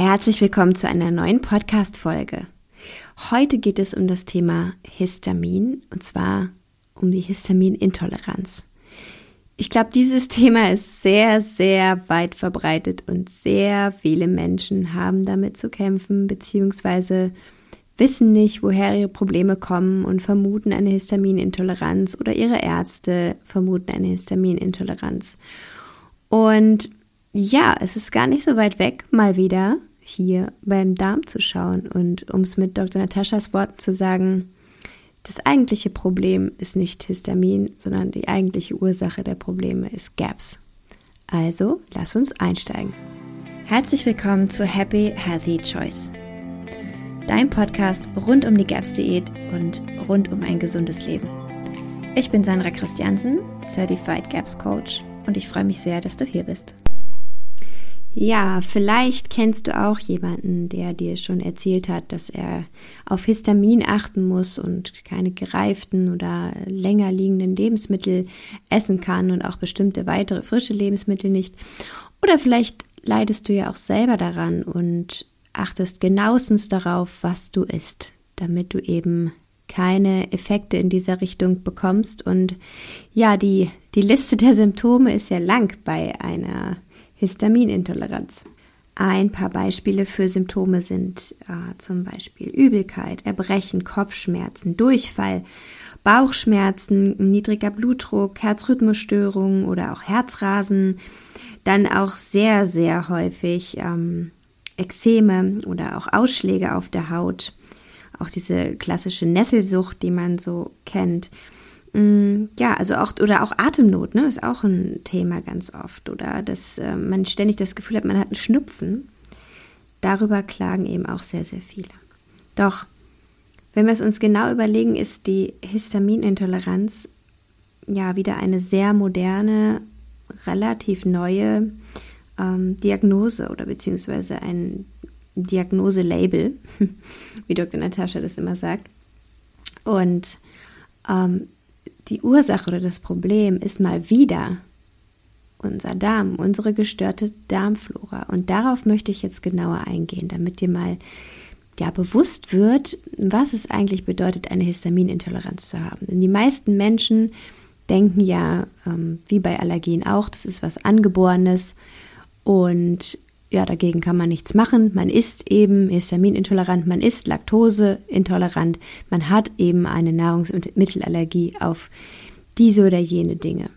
Herzlich willkommen zu einer neuen Podcast-Folge. Heute geht es um das Thema Histamin und zwar um die Histaminintoleranz. Ich glaube, dieses Thema ist sehr, sehr weit verbreitet und sehr viele Menschen haben damit zu kämpfen, beziehungsweise wissen nicht, woher ihre Probleme kommen und vermuten eine Histaminintoleranz oder ihre Ärzte vermuten eine Histaminintoleranz. Und ja, es ist gar nicht so weit weg, mal wieder hier beim Darm zu schauen. Und um es mit Dr. Nataschas Worten zu sagen, das eigentliche Problem ist nicht Histamin, sondern die eigentliche Ursache der Probleme ist GAPS. Also, lass uns einsteigen. Herzlich willkommen zu Happy Healthy Choice. Dein Podcast rund um die GAPS-Diät und rund um ein gesundes Leben. Ich bin Sandra Christiansen, Certified GAPS Coach und ich freue mich sehr, dass du hier bist. Ja, vielleicht kennst du auch jemanden, der dir schon erzählt hat, dass er auf Histamin achten muss und keine gereiften oder länger liegenden Lebensmittel essen kann und auch bestimmte weitere frische Lebensmittel nicht. Oder vielleicht leidest du ja auch selber daran und achtest genauestens darauf, was du isst, damit du eben keine Effekte in dieser Richtung bekommst. Und ja, die, die Liste der Symptome ist ja lang bei einer Histaminintoleranz. Ein paar Beispiele für Symptome sind äh, zum Beispiel Übelkeit, Erbrechen, Kopfschmerzen, Durchfall, Bauchschmerzen, niedriger Blutdruck, Herzrhythmusstörungen oder auch Herzrasen. Dann auch sehr, sehr häufig ähm, Ekzeme oder auch Ausschläge auf der Haut. Auch diese klassische Nesselsucht, die man so kennt. Mm, ja, also auch, oder auch Atemnot, ne, ist auch ein Thema ganz oft. Oder dass äh, man ständig das Gefühl hat, man hat einen Schnupfen. Darüber klagen eben auch sehr, sehr viele. Doch, wenn wir es uns genau überlegen, ist die Histaminintoleranz ja wieder eine sehr moderne, relativ neue ähm, Diagnose oder beziehungsweise ein Diagnoselabel, wie Dr. Natascha das immer sagt. Und ähm, die Ursache oder das Problem ist mal wieder unser Darm, unsere gestörte Darmflora. Und darauf möchte ich jetzt genauer eingehen, damit dir mal ja, bewusst wird, was es eigentlich bedeutet, eine Histaminintoleranz zu haben. Denn die meisten Menschen denken ja, ähm, wie bei Allergien auch, das ist was Angeborenes und ja, dagegen kann man nichts machen. Man ist eben histaminintolerant, man ist laktoseintolerant, man hat eben eine Nahrungsmittelallergie auf diese oder jene Dinge.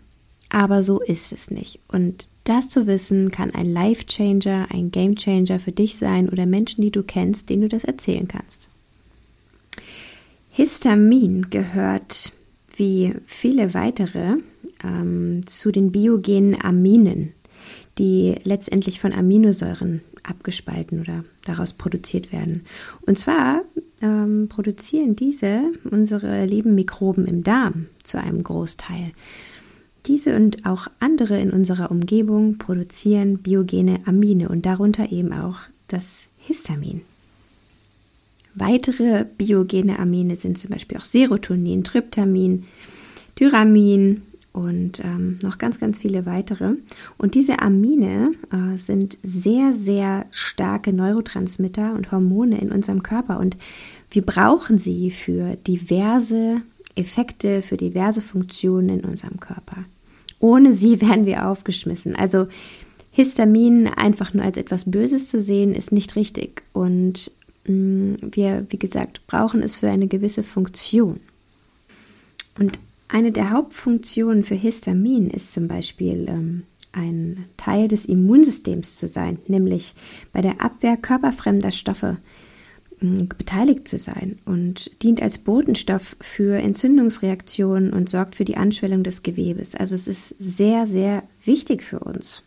Aber so ist es nicht. Und das zu wissen, kann ein Life-Changer, ein Game-Changer für dich sein oder Menschen, die du kennst, denen du das erzählen kannst. Histamin gehört wie viele weitere ähm, zu den biogenen Aminen die letztendlich von Aminosäuren abgespalten oder daraus produziert werden. Und zwar ähm, produzieren diese unsere lieben Mikroben im Darm zu einem Großteil. Diese und auch andere in unserer Umgebung produzieren biogene Amine und darunter eben auch das Histamin. Weitere biogene Amine sind zum Beispiel auch Serotonin, Tryptamin, Tyramin, und ähm, noch ganz, ganz viele weitere. Und diese Amine äh, sind sehr, sehr starke Neurotransmitter und Hormone in unserem Körper und wir brauchen sie für diverse Effekte, für diverse Funktionen in unserem Körper. Ohne sie werden wir aufgeschmissen. Also Histamin einfach nur als etwas Böses zu sehen, ist nicht richtig. Und mh, mm, wir, wie gesagt, brauchen es für eine gewisse Funktion. Und eine der Hauptfunktionen für Histamin ist zum Beispiel ähm, ein Teil des Immunsystems zu sein, nämlich bei der Abwehr körperfremder Stoffe äh, beteiligt zu sein und dient als Botenstoff für Entzündungsreaktionen und sorgt für die Anschwellung des Gewebes. Also es ist sehr, sehr wichtig für uns.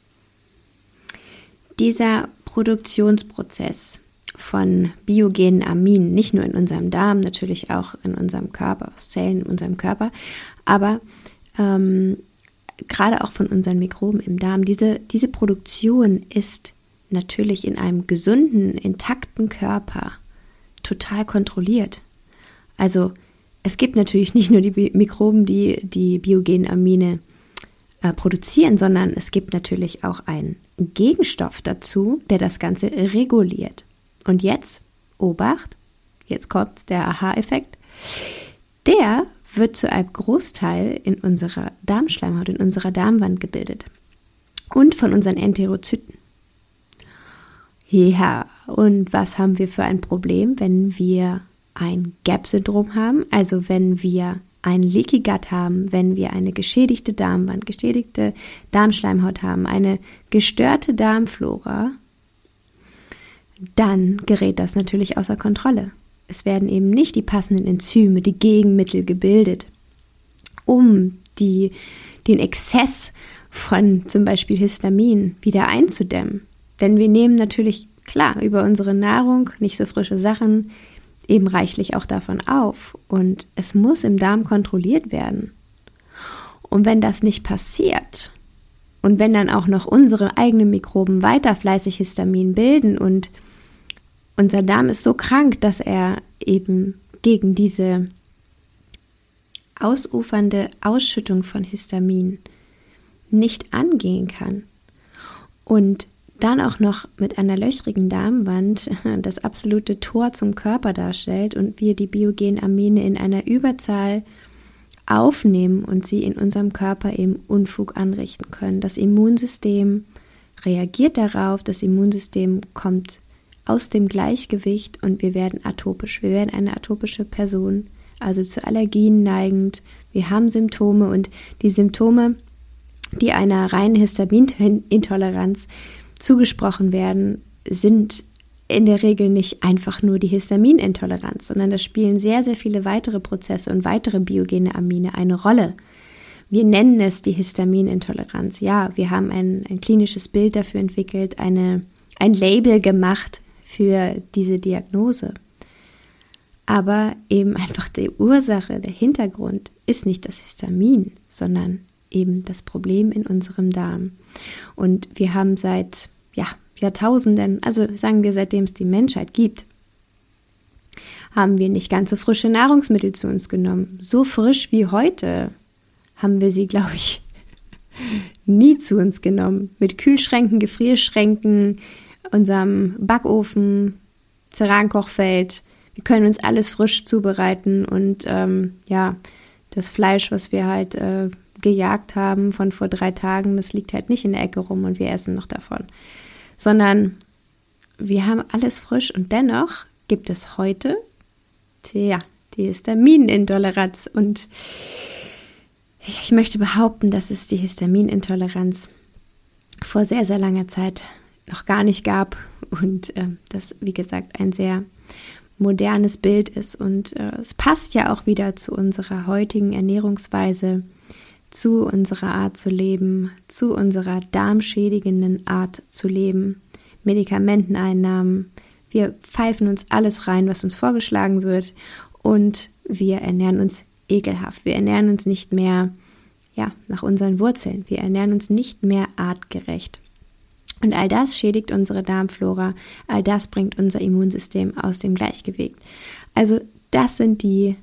Dieser Produktionsprozess von biogenen Aminen, nicht nur in unserem Darm, natürlich auch in unserem Körper, aus Zellen in unserem Körper, aber ähm, gerade auch von unseren Mikroben im Darm, diese, diese Produktion ist natürlich in einem gesunden, intakten Körper total kontrolliert. Also es gibt natürlich nicht nur die Mikroben, die die biogenen Amine äh, produzieren, sondern es gibt natürlich auch ein Gegenstoff dazu, der das Ganze reguliert. Und jetzt, Obacht, jetzt kommt der Aha-Effekt, der wird zu einem Großteil in unserer Darmschleimhaut, in unserer Darmwand gebildet und von unseren Enterozyten. Ja, und was haben wir für ein Problem, wenn wir ein Gap-Syndrom haben, also wenn wir ein Leaky Gut haben, wenn wir eine geschädigte Darmwand, geschädigte Darmschleimhaut haben, eine gestörte Darmflora, dann gerät das natürlich außer Kontrolle. Es werden eben nicht die passenden Enzyme, die Gegenmittel gebildet, um die, den Exzess von zum Beispiel Histamin wieder einzudämmen. Denn wir nehmen natürlich klar über unsere Nahrung nicht so frische Sachen, eben reichlich auch davon auf und es muss im Darm kontrolliert werden. Und wenn das nicht passiert und wenn dann auch noch unsere eigenen Mikroben weiter fleißig Histamin bilden und unser Darm ist so krank, dass er eben gegen diese ausufernde Ausschüttung von Histamin nicht angehen kann und dann auch noch mit einer löchrigen Darmwand das absolute Tor zum Körper darstellt und wir die biogenen Amine in einer Überzahl aufnehmen und sie in unserem Körper eben Unfug anrichten können. Das Immunsystem reagiert darauf, das Immunsystem kommt aus dem Gleichgewicht und wir werden atopisch. Wir werden eine atopische Person, also zu Allergien neigend. Wir haben Symptome und die Symptome, die einer reinen Histaminintoleranz zugesprochen werden, sind in der Regel nicht einfach nur die Histaminintoleranz, sondern da spielen sehr, sehr viele weitere Prozesse und weitere biogene Amine eine Rolle. Wir nennen es die Histaminintoleranz. Ja, wir haben ein, ein klinisches Bild dafür entwickelt, eine, ein Label gemacht für diese Diagnose. Aber eben einfach die Ursache, der Hintergrund ist nicht das Histamin, sondern eben das Problem in unserem Darm. Und wir haben seit ja, Jahrtausenden, also sagen wir seitdem es die Menschheit gibt, haben wir nicht ganz so frische Nahrungsmittel zu uns genommen. So frisch wie heute haben wir sie, glaube ich, nie zu uns genommen. Mit Kühlschränken, Gefrierschränken, unserem Backofen, Cerankochfeld. Wir können uns alles frisch zubereiten und ähm, ja, das Fleisch, was wir halt äh, gejagt haben von vor drei Tagen, das liegt halt nicht in der Ecke rum und wir essen noch davon sondern wir haben alles frisch und dennoch gibt es heute, tja, die Histaminintoleranz und ich möchte behaupten, dass es die Histaminintoleranz vor sehr, sehr langer Zeit noch gar nicht gab und äh, das, wie gesagt, ein sehr modernes Bild ist. Und äh, es passt ja auch wieder zu unserer heutigen Ernährungsweise, zu unserer Art zu leben, zu unserer darmschädigenden Art zu leben, Medikamenteneinnahmen. Wir pfeifen uns alles rein, was uns vorgeschlagen wird und wir ernähren uns ekelhaft. Wir ernähren uns nicht mehr ja, nach unseren Wurzeln. Wir ernähren uns nicht mehr artgerecht. Und all das schädigt unsere Darmflora, all das bringt unser Immunsystem aus dem Gleichgewicht. Also das sind die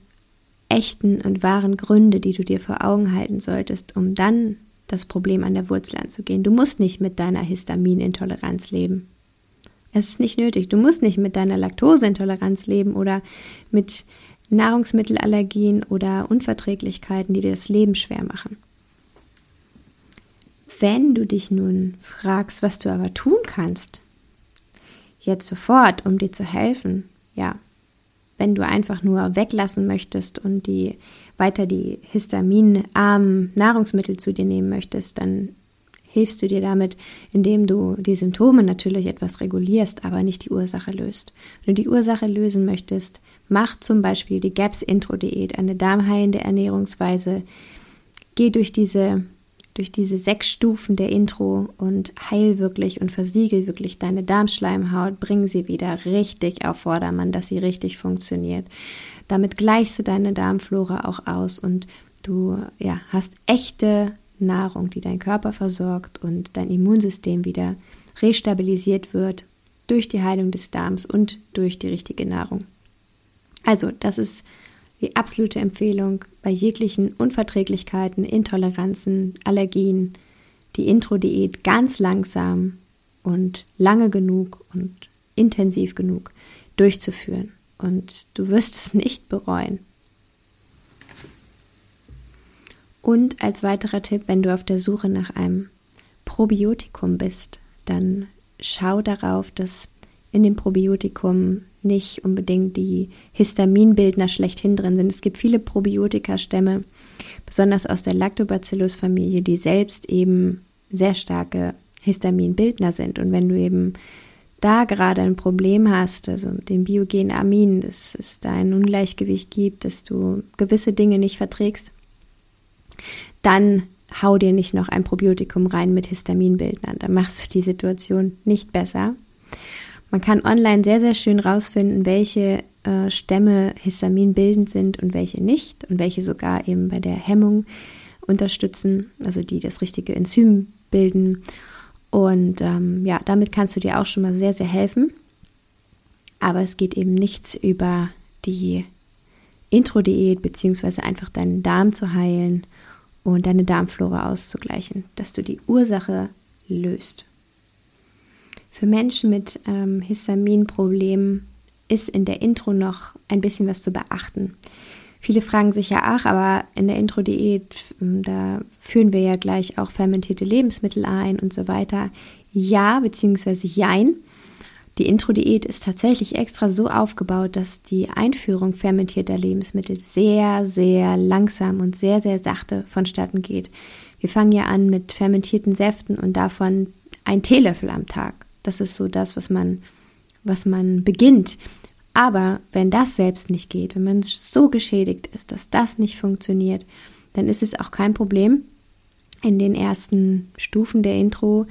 echten und wahren Gründe, die du dir vor Augen halten solltest, um dann das Problem an der Wurzel anzugehen. Du musst nicht mit deiner Histaminintoleranz leben. Es ist nicht nötig. Du musst nicht mit deiner Laktoseintoleranz leben oder mit Nahrungsmittelallergien oder Unverträglichkeiten, die dir das Leben schwer machen. Wenn du dich nun fragst, was du aber tun kannst, jetzt sofort, um dir zu helfen, ja, wenn du einfach nur weglassen möchtest und die weiter die histaminarmen Nahrungsmittel zu dir nehmen möchtest, dann hilfst du dir damit, indem du die Symptome natürlich etwas regulierst, aber nicht die Ursache löst. Wenn du die Ursache lösen möchtest, mach zum Beispiel die GAPS-Intro-Diät, eine darmheilende Ernährungsweise. Geh durch diese durch diese sechs Stufen der Intro und heil wirklich und versiegel wirklich deine Darmschleimhaut, bring sie wieder richtig auf Vordermann, dass sie richtig funktioniert. Damit gleichst du deine Darmflora auch aus und du ja, hast echte Nahrung, die dein Körper versorgt und dein Immunsystem wieder restabilisiert wird durch die Heilung des Darms und durch die richtige Nahrung. Also, das ist die absolute Empfehlung bei jeglichen Unverträglichkeiten, Intoleranzen, Allergien, die Intro-Diät ganz langsam und lange genug und intensiv genug durchzuführen. Und du wirst es nicht bereuen. Und als weiterer Tipp, wenn du auf der Suche nach einem Probiotikum bist, dann schau darauf, dass in dem Probiotikum nicht unbedingt die Histaminbildner schlechthin drin sind. Es gibt viele Probiotika-Stämme, besonders aus der Lactobacillus-Familie, die selbst eben sehr starke Histaminbildner sind. Und wenn du eben da gerade ein Problem hast, also mit dem biogenen Amin, dass es da ein Ungleichgewicht gibt, dass du gewisse Dinge nicht verträgst, dann hau dir nicht noch ein Probiotikum rein mit Histaminbildnern. Dann machst du die Situation nicht besser. Man kann online sehr, sehr schön rausfinden, welche äh, Stämme histaminbildend sind und welche nicht und welche sogar eben bei der Hemmung unterstützen, also die das richtige Enzym bilden. Und ähm, ja, damit kannst du dir auch schon mal sehr, sehr helfen. Aber es geht eben nichts über die Intro-Diät, beziehungsweise einfach deinen Darm zu heilen und deine Darmflora auszugleichen, dass du die Ursache löst. Für Menschen mit ähm, Histaminproblemen ist in der Intro noch ein bisschen was zu beachten. Viele fragen sich ja, ach, aber in der Intro-Diät, ähm, da führen wir ja gleich auch fermentierte Lebensmittel ein und so weiter. Ja, beziehungsweise jein. Die Intro-Diät ist tatsächlich extra so aufgebaut, dass die Einführung fermentierter Lebensmittel sehr, sehr langsam und sehr, sehr sachte vonstatten geht. Wir fangen ja an mit fermentierten Säften und davon ein Teelöffel am Tag. Das ist so das, was man, was man beginnt. Aber wenn das selbst nicht geht, wenn man so geschädigt ist, dass das nicht funktioniert, dann ist es auch kein Problem, in den ersten Stufen der Intro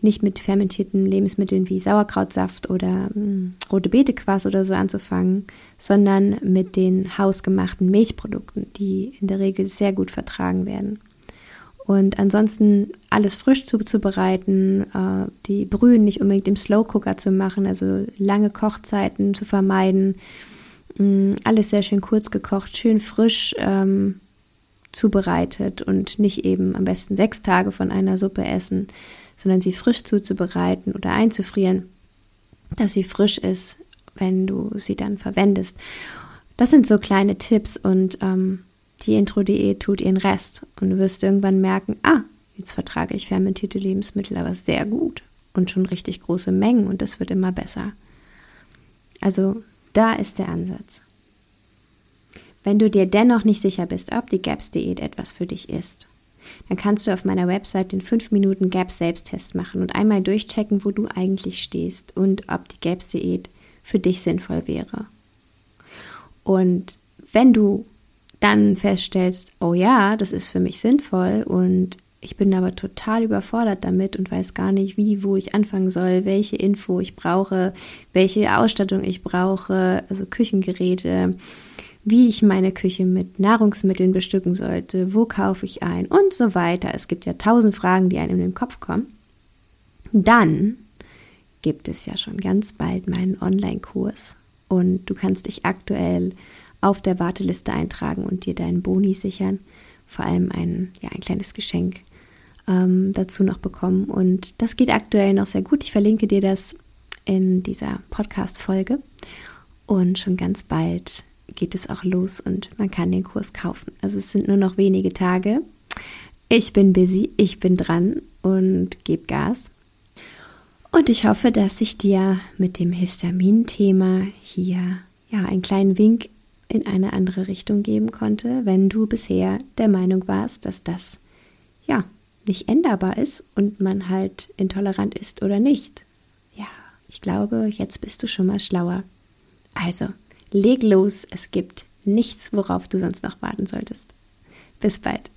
nicht mit fermentierten Lebensmitteln wie Sauerkrautsaft oder mh, hm, rote Beetequass oder so anzufangen, sondern mit den hausgemachten Milchprodukten, die in der Regel sehr gut vertragen werden. Und ansonsten alles frisch zuzubereiten, äh, die Brühen nicht unbedingt im Slow Cooker zu machen, also lange Kochzeiten zu vermeiden, mh, hm, alles sehr schön kurz gekocht, schön frisch ähm, zubereitet und nicht eben am besten sechs Tage von einer Suppe essen, sondern sie frisch zuzubereiten oder einzufrieren, dass sie frisch ist, wenn du sie dann verwendest. Das sind so kleine Tipps und ähm, die Intro-Diät tut ihren Rest und du wirst irgendwann merken, ah, jetzt vertrage ich fermentierte Lebensmittel aber sehr gut und schon richtig große Mengen und das wird immer besser. Also da ist der Ansatz. Wenn du dir dennoch nicht sicher bist, ob die GAPS-Diät etwas für dich ist, dann kannst du auf meiner Website den 5 Minuten GAPS Selbsttest machen und einmal durchchecken, wo du eigentlich stehst und ob die GAPS Diät für dich sinnvoll wäre. Und wenn du dann feststellst, oh ja, das ist für mich sinnvoll und ich bin aber total überfordert damit und weiß gar nicht, wie, wo ich anfangen soll, welche Info ich brauche, welche Ausstattung ich brauche, also Küchengeräte, wie ich meine Küche mit Nahrungsmitteln bestücken sollte, wo kaufe ich ein und so weiter. Es gibt ja tausend Fragen, die einem in den Kopf kommen. Dann gibt es ja schon ganz bald meinen Online-Kurs und du kannst dich aktuell auf der Warteliste eintragen und dir deinen Boni sichern, vor allem ein, ja, ein kleines Geschenk ähm, dazu noch bekommen. Und das geht aktuell noch sehr gut. Ich verlinke dir das in dieser Podcast-Folge. Und schon ganz bald geht es auch los und man kann den Kurs kaufen. Also es sind nur noch wenige Tage. Ich bin busy, ich bin dran und gebe Gas. Und ich hoffe, dass ich dir mit dem Histamin-Thema hier ja einen kleinen Wink in eine andere Richtung geben konnte, wenn du bisher der Meinung warst, dass das ja nicht änderbar ist und man halt intolerant ist oder nicht. Ja, ich glaube, jetzt bist du schon mal schlauer. Also, Leg los, es gibt nichts, worauf du sonst noch warten solltest. Bis bald.